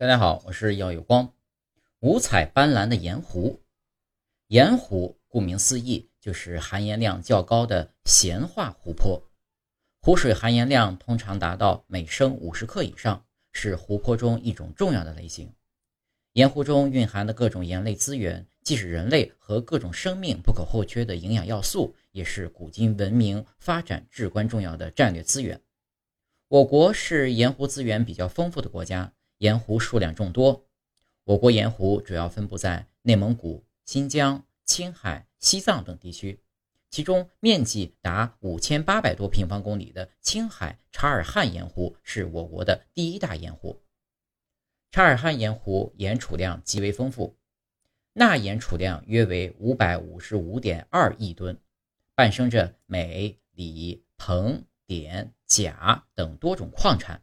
大家好，我是耀有光。五彩斑斓的盐湖，盐湖顾名思义就是含盐量较高的咸化湖泊。湖水含盐量通常达到每升五十克以上，是湖泊中一种重要的类型。盐湖中蕴含的各种盐类资源，既是人类和各种生命不可或缺的营养要素，也是古今文明发展至关重要的战略资源。我国是盐湖资源比较丰富的国家。盐湖数量众多，我国盐湖主要分布在内蒙古、新疆、青海、西藏等地区，其中面积达五千八百多平方公里的青海察尔汗盐湖是我国的第一大盐湖。察尔汗盐湖盐储量极为丰富，钠盐储量约为五百五十五点二亿吨，伴生着镁、锂、硼、碘、钾等多种矿产。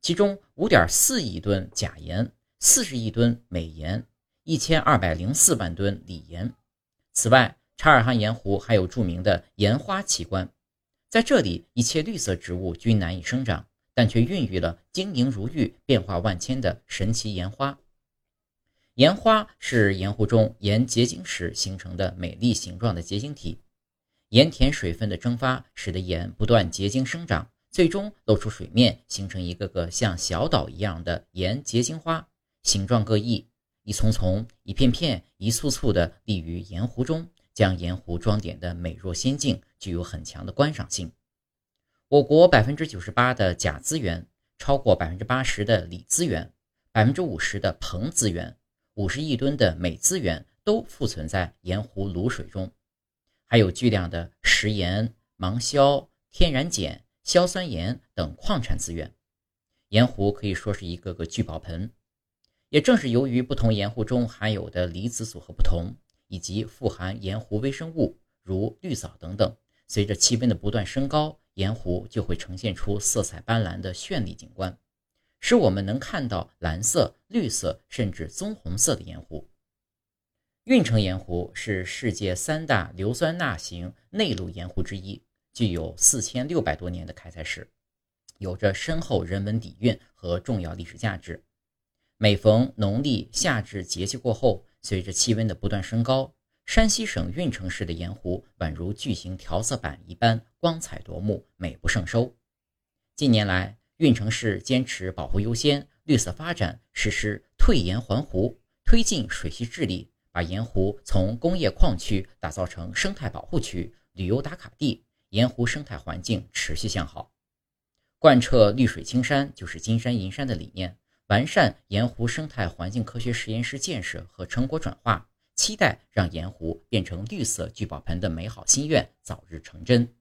其中五点四亿吨钾盐、四十亿吨镁盐、一千二百零四万吨锂盐。此外，察尔汗盐湖还有著名的盐花奇观，在这里一切绿色植物均难以生长，但却孕育了晶莹如玉、变化万千的神奇盐花。盐花是盐湖中盐结晶时形成的美丽形状的结晶体，盐田水分的蒸发使得盐不断结晶生长。最终露出水面，形成一个个像小岛一样的盐结晶花，形状各异，一丛丛、一片片、一簇簇的立于盐湖中，将盐湖装点的美若仙境，具有很强的观赏性。我国百分之九十八的钾资源，超过百分之八十的锂资源，百分之五十的硼资源，五十亿吨的镁资源都富存在盐湖卤水中，还有巨量的食盐、芒硝、天然碱。硝酸盐等矿产资源，盐湖可以说是一个个聚宝盆。也正是由于不同盐湖中含有的离子组合不同，以及富含盐湖微生物如绿藻等等，随着气温的不断升高，盐湖就会呈现出色彩斑斓的绚丽景观，使我们能看到蓝色、绿色甚至棕红色的盐湖。运城盐湖是世界三大硫酸钠型内陆盐湖之一。具有四千六百多年的开采史，有着深厚人文底蕴和重要历史价值。每逢农历夏至节气过后，随着气温的不断升高，山西省运城市的盐湖宛如巨型调色板一般光彩夺目，美不胜收。近年来，运城市坚持保护优先、绿色发展，实施退盐还湖，推进水系治理，把盐湖从工业矿区打造成生态保护区、旅游打卡地。盐湖生态环境持续向好，贯彻绿水青山就是金山银山的理念，完善盐湖生态环境科学实验室建设和成果转化，期待让盐湖变成绿色聚宝盆的美好心愿早日成真。